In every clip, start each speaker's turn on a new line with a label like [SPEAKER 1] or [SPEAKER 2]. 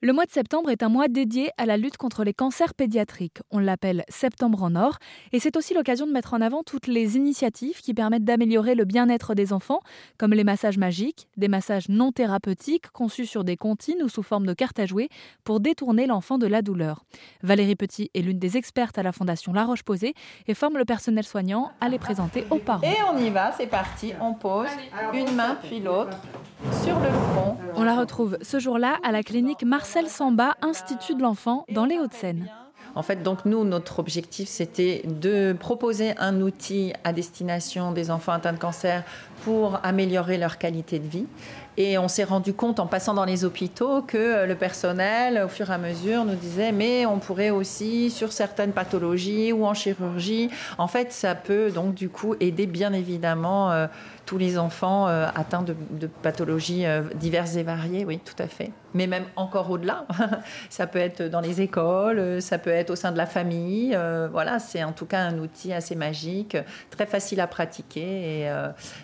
[SPEAKER 1] Le mois de septembre est un mois dédié à la lutte contre les cancers pédiatriques. On l'appelle Septembre en Or et c'est aussi l'occasion de mettre en avant toutes les initiatives qui permettent d'améliorer le bien-être des enfants, comme les massages magiques, des massages non thérapeutiques conçus sur des comptines ou sous forme de cartes à jouer pour détourner l'enfant de la douleur. Valérie Petit est l'une des expertes à la Fondation La Roche-Posay et forme le personnel soignant à les présenter aux parents.
[SPEAKER 2] Et on y va, c'est parti, on pose une main puis l'autre sur le front.
[SPEAKER 1] On la retrouve ce jour-là à la clinique Marcel Samba, Institut de l'enfant, dans les Hauts-de-Seine.
[SPEAKER 2] En fait, donc nous, notre objectif, c'était de proposer un outil à destination des enfants atteints de cancer pour améliorer leur qualité de vie. Et on s'est rendu compte en passant dans les hôpitaux que le personnel, au fur et à mesure, nous disait mais on pourrait aussi sur certaines pathologies ou en chirurgie. En fait, ça peut donc du coup aider bien évidemment euh, tous les enfants euh, atteints de, pathologies euh, diverses et variées. Oui, tout à fait. Mais même encore au-delà, ça peut être dans les écoles, ça peut être au sein de la famille. voilà, c'est en tout cas un outil assez magique, très facile à pratiquer et,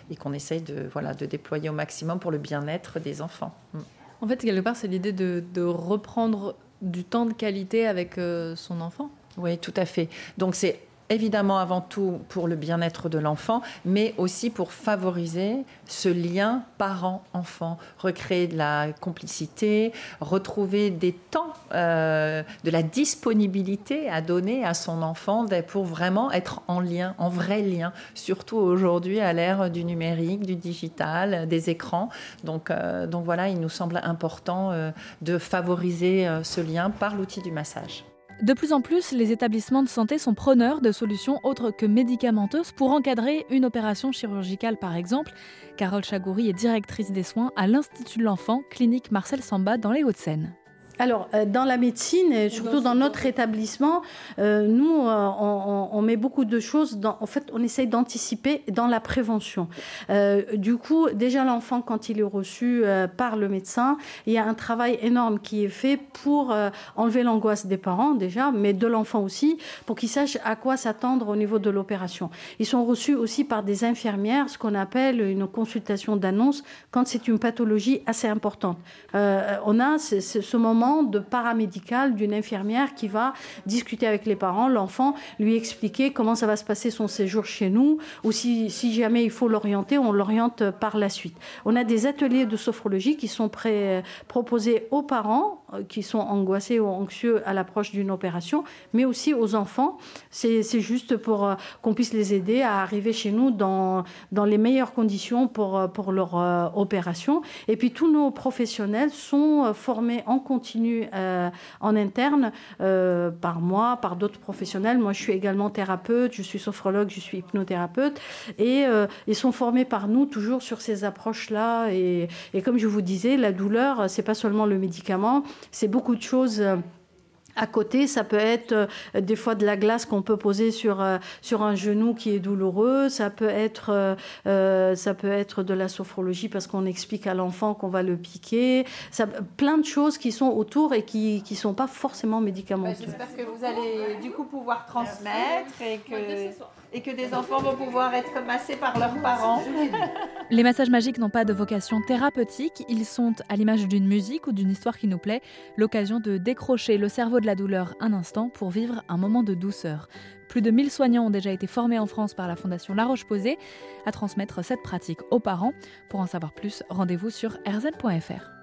[SPEAKER 2] et qu'on essaye de voilà de déployer au maximum pour le bien être des enfants. Mm.
[SPEAKER 1] En fait, quelque part, c'est l'idée de, reprendre du temps de qualité avec euh, son enfant.
[SPEAKER 2] Oui, tout à fait. Donc c'est évidemment avant tout pour le bien-être de l'enfant, mais aussi pour favoriser ce lien parent-enfant, recréer de la complicité, retrouver des temps, euh, de la disponibilité à donner à son enfant pour vraiment être en lien, en vrai lien, surtout aujourd'hui à l'ère du numérique, du digital, des écrans. Donc, euh, donc voilà, il nous semble important euh, de favoriser ce lien par l'outil du massage.
[SPEAKER 1] De plus en plus, les établissements de santé sont preneurs de solutions autres que médicamenteuses pour encadrer une opération chirurgicale par exemple. Carole Chagoury est directrice des soins à l'Institut de l'enfant, clinique Marcel Samba dans les Hauts-de-Seine.
[SPEAKER 3] Alors, euh, dans la médecine, et surtout dans notre établissement, euh, nous, euh, on, met beaucoup de choses. Dans, en fait, on essaye d'anticiper dans la prévention. du coup, déjà l'enfant, quand il est reçu par le médecin, il y a un travail énorme qui est fait pour enlever l'angoisse des parents déjà, mais de l'enfant aussi, pour qu'il sache à quoi s'attendre au niveau de l'opération. Ils sont reçus aussi par des infirmières, ce qu'on appelle une consultation d'annonce, quand c'est une pathologie assez importante. on a ce moment de paramédical d'une infirmière qui va discuter avec les parents, l'enfant, lui expliquer comment ça va se passer son séjour chez nous, ou si, si jamais il faut l'orienter, on l'oriente par la suite. On a des ateliers de sophrologie qui sont pré proposés aux parents qui sont angoissés ou anxieux à l'approche d'une opération, mais aussi aux enfants. C'est juste pour euh, qu'on puisse les aider à arriver chez nous dans, dans les meilleures conditions pour, euh, pour leur opération. Et puis tous nos professionnels sont formés en continu euh, en interne euh, par moi, par d'autres professionnels. Moi, je suis également thérapeute, je suis sophrologue, je suis hypnothérapeute. Et euh, ils sont formés par nous toujours sur ces approches-là. Et, et, comme je vous disais, la douleur, c'est pas seulement le médicament, c'est beaucoup de choses à côté, ça peut être euh, des fois de la glace qu'on peut poser sur, euh, sur un genou qui est douloureux. Ça peut être, euh, ça peut être de la sophrologie parce qu'on explique à l'enfant qu'on va le piquer. Ça, plein de choses qui sont autour et qui ne sont pas forcément médicamenteuses.
[SPEAKER 2] J'espère que vous allez du coup pouvoir transmettre et que, et que des enfants vont pouvoir être massés par leurs parents.
[SPEAKER 1] Les massages magiques n'ont pas de vocation thérapeutique. Ils sont, à l'image d'une musique ou d'une histoire qui nous plaît, l'occasion de décrocher le cerveau de la douleur un instant pour vivre un moment de douceur. Plus de 1000 soignants ont déjà été formés en France par la Fondation La Roche-Posay à transmettre cette pratique aux parents. Pour en savoir plus, rendez-vous sur rzn.fr.